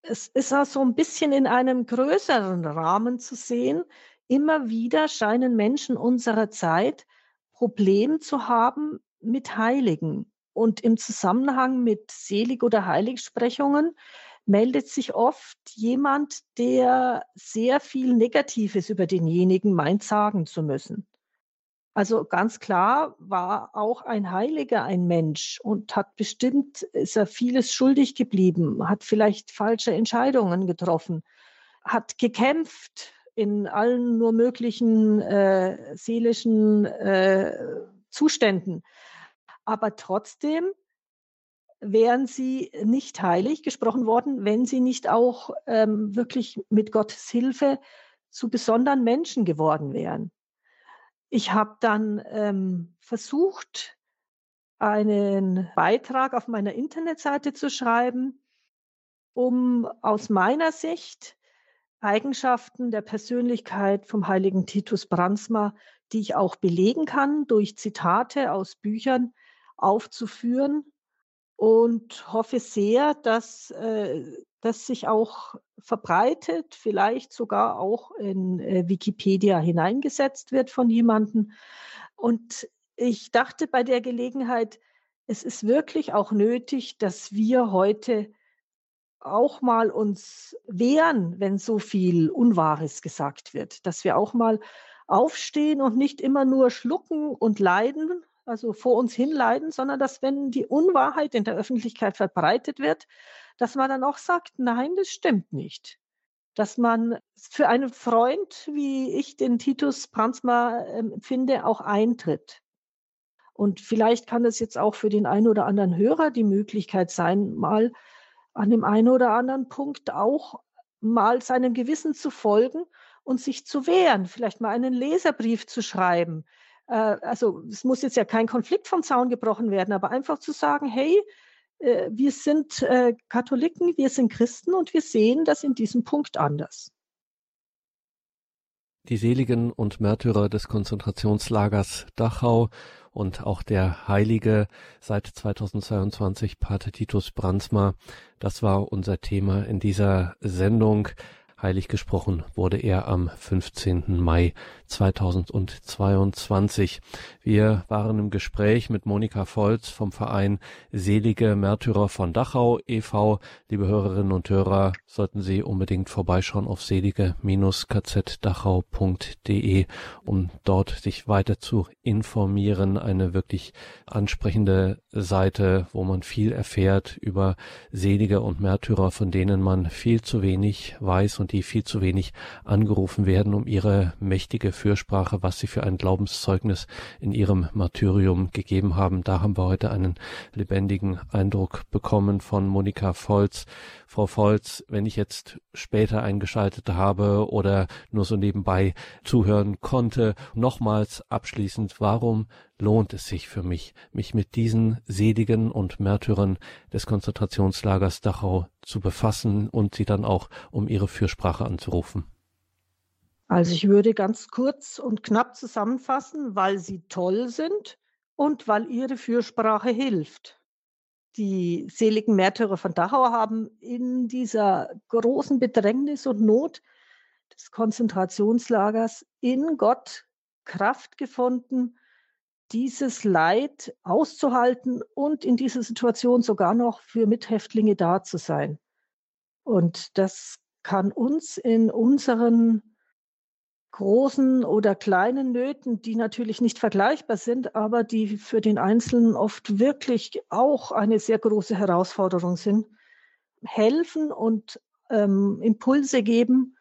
S2: Es ist auch so ein bisschen in einem größeren Rahmen zu sehen. Immer wieder scheinen Menschen unserer Zeit Probleme zu haben mit Heiligen. Und im Zusammenhang mit Selig- oder Heiligsprechungen meldet sich oft jemand, der sehr viel Negatives über denjenigen meint sagen zu müssen. Also ganz klar war auch ein Heiliger ein Mensch und hat bestimmt, ist er vieles schuldig geblieben, hat vielleicht falsche Entscheidungen getroffen, hat gekämpft in allen nur möglichen äh, seelischen äh, Zuständen. Aber trotzdem wären sie nicht heilig gesprochen worden, wenn sie nicht auch ähm, wirklich mit Gottes Hilfe zu besonderen Menschen geworden wären. Ich habe dann ähm, versucht, einen Beitrag auf meiner Internetseite zu schreiben, um aus meiner Sicht Eigenschaften der Persönlichkeit vom heiligen Titus Brandsma, die ich auch belegen kann durch Zitate aus Büchern, aufzuführen und hoffe sehr, dass äh, das sich auch verbreitet, vielleicht sogar auch in äh, Wikipedia hineingesetzt wird von jemandem. Und ich dachte bei der Gelegenheit, es ist wirklich auch nötig, dass wir heute auch mal uns wehren, wenn so viel Unwahres gesagt wird, dass wir auch mal aufstehen und nicht immer nur schlucken und leiden, also vor uns hinleiden, sondern dass wenn die Unwahrheit in der Öffentlichkeit verbreitet wird, dass man dann auch sagt, nein, das stimmt nicht. Dass man für einen Freund, wie ich den Titus empfinde, ähm, auch eintritt. Und vielleicht kann es jetzt auch für den einen oder anderen Hörer die Möglichkeit sein, mal an dem einen oder anderen Punkt auch mal seinem Gewissen zu folgen und sich zu wehren, vielleicht mal einen Leserbrief zu schreiben, also es muss jetzt ja kein Konflikt vom Zaun gebrochen werden, aber einfach zu sagen, hey, äh, wir sind äh, Katholiken, wir sind Christen und wir sehen das in diesem Punkt anders.
S1: Die Seligen und Märtyrer des Konzentrationslagers Dachau und auch der Heilige seit 2022 Pater Titus Brandsma, das war unser Thema in dieser Sendung. Heilig gesprochen wurde er am 15. Mai 2022. Wir waren im Gespräch mit Monika Volz vom Verein Selige Märtyrer von Dachau e.V. Liebe Hörerinnen und Hörer, sollten Sie unbedingt vorbeischauen auf selige-kzdachau.de, um dort sich weiter zu informieren. Eine wirklich ansprechende Seite, wo man viel erfährt über Selige und Märtyrer, von denen man viel zu wenig weiß und die viel zu wenig angerufen werden, um ihre mächtige Fürsprache, was sie für ein Glaubenszeugnis in ihrem Martyrium gegeben haben. Da haben wir heute einen lebendigen Eindruck bekommen von Monika Volz. Frau Volz, wenn ich jetzt später eingeschaltet habe oder nur so nebenbei zuhören konnte, nochmals abschließend, warum lohnt es sich für mich, mich mit diesen Seligen und Märtyrern des Konzentrationslagers Dachau zu befassen und sie dann auch um ihre Fürsprache anzurufen?
S2: Also ich würde ganz kurz und knapp zusammenfassen, weil sie toll sind und weil ihre Fürsprache hilft. Die seligen Märtyrer von Dachau haben in dieser großen Bedrängnis und Not des Konzentrationslagers in Gott Kraft gefunden, dieses Leid auszuhalten und in dieser Situation sogar noch für Mithäftlinge da zu sein. Und das kann uns in unseren großen oder kleinen Nöten, die natürlich nicht vergleichbar sind, aber die für den Einzelnen oft wirklich auch eine sehr große Herausforderung sind, helfen und ähm, Impulse geben,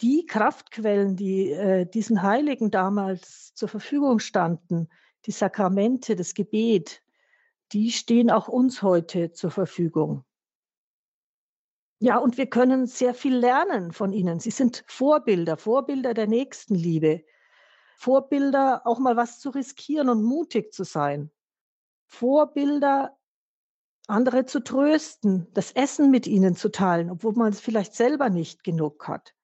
S2: die Kraftquellen, die äh, diesen Heiligen damals zur Verfügung standen, die Sakramente, das Gebet, die stehen auch uns heute zur Verfügung. Ja, und wir können sehr viel lernen von ihnen. Sie sind Vorbilder, Vorbilder der Nächstenliebe, Vorbilder, auch mal was zu riskieren und mutig zu sein. Vorbilder, andere zu trösten, das Essen mit ihnen zu teilen, obwohl man es vielleicht selber nicht genug hat.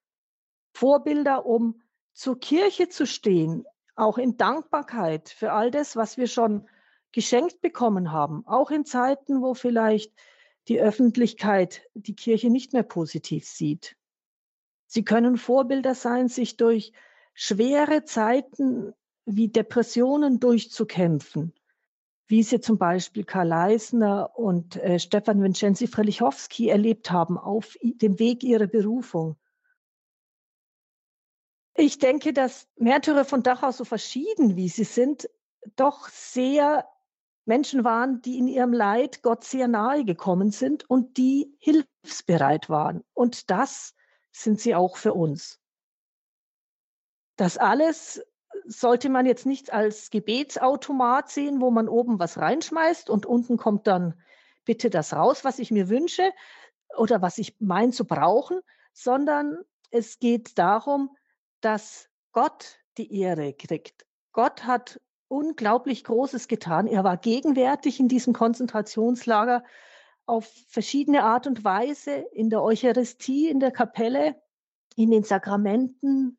S2: Vorbilder, um zur Kirche zu stehen, auch in Dankbarkeit für all das, was wir schon geschenkt bekommen haben, auch in Zeiten, wo vielleicht die Öffentlichkeit die Kirche nicht mehr positiv sieht. Sie können Vorbilder sein, sich durch schwere Zeiten wie Depressionen durchzukämpfen, wie sie zum Beispiel Karl Leisner und äh, Stefan Vincenzi Frelichowski erlebt haben auf dem Weg ihrer Berufung. Ich denke, dass Märtyrer von Dachau so verschieden wie sie sind, doch sehr Menschen waren, die in ihrem Leid Gott sehr nahe gekommen sind und die hilfsbereit waren. Und das sind sie auch für uns. Das alles sollte man jetzt nicht als Gebetsautomat sehen, wo man oben was reinschmeißt und unten kommt dann bitte das raus, was ich mir wünsche oder was ich meine zu brauchen, sondern es geht darum, dass Gott die Ehre kriegt. Gott hat unglaublich Großes getan. Er war gegenwärtig in diesem Konzentrationslager auf verschiedene Art und Weise in der Eucharistie, in der Kapelle, in den Sakramenten,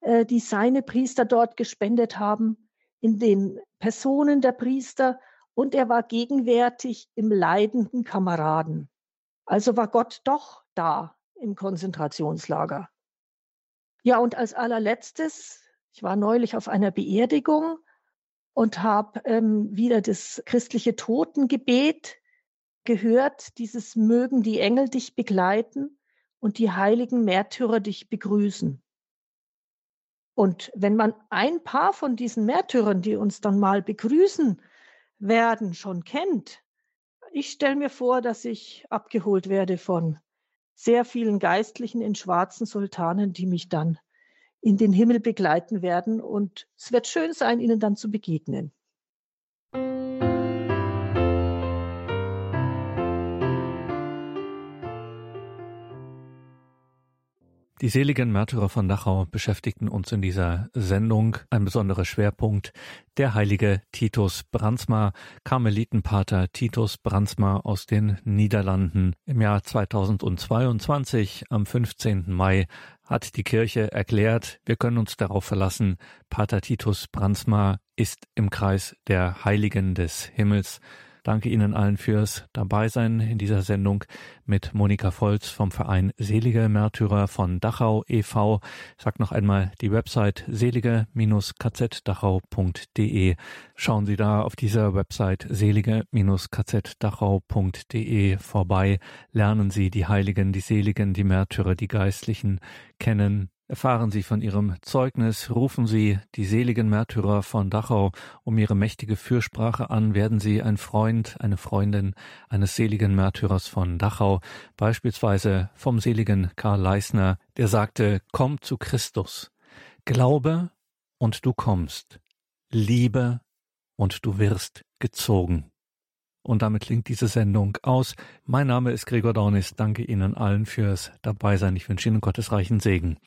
S2: äh, die seine Priester dort gespendet haben, in den Personen der Priester und er war gegenwärtig im leidenden Kameraden. Also war Gott doch da im Konzentrationslager. Ja, und als allerletztes, ich war neulich auf einer Beerdigung und habe ähm, wieder das christliche Totengebet gehört, dieses mögen die Engel dich begleiten und die heiligen Märtyrer dich begrüßen. Und wenn man ein paar von diesen Märtyrern, die uns dann mal begrüßen werden, schon kennt, ich stelle mir vor, dass ich abgeholt werde von sehr vielen Geistlichen in schwarzen Sultanen, die mich dann in den Himmel begleiten werden. Und es wird schön sein, ihnen dann zu begegnen.
S1: Die seligen Märtyrer von Dachau beschäftigten uns in dieser Sendung. Ein besonderer Schwerpunkt der heilige Titus Brandsma, Karmelitenpater Titus Brandsma aus den Niederlanden. Im Jahr 2022, am 15. Mai, hat die Kirche erklärt, wir können uns darauf verlassen, Pater Titus Brandsma ist im Kreis der Heiligen des Himmels. Danke Ihnen allen fürs Dabeisein in dieser Sendung mit Monika Volz vom Verein Selige Märtyrer von Dachau e.V. Ich sag noch einmal die Website selige-kzdachau.de. Schauen Sie da auf dieser Website selige-kzdachau.de vorbei. Lernen Sie die Heiligen, die Seligen, die Märtyrer, die Geistlichen kennen. Erfahren Sie von Ihrem Zeugnis, rufen Sie die seligen Märtyrer von Dachau um Ihre mächtige Fürsprache an, werden Sie ein Freund, eine Freundin eines seligen Märtyrers von Dachau, beispielsweise vom seligen Karl Leisner, der sagte, komm zu Christus, glaube und du kommst, liebe und du wirst gezogen. Und damit klingt diese Sendung aus. Mein Name ist Gregor Dornis. Danke Ihnen allen fürs Dabeisein. Ich wünsche Ihnen Gottes reichen Segen.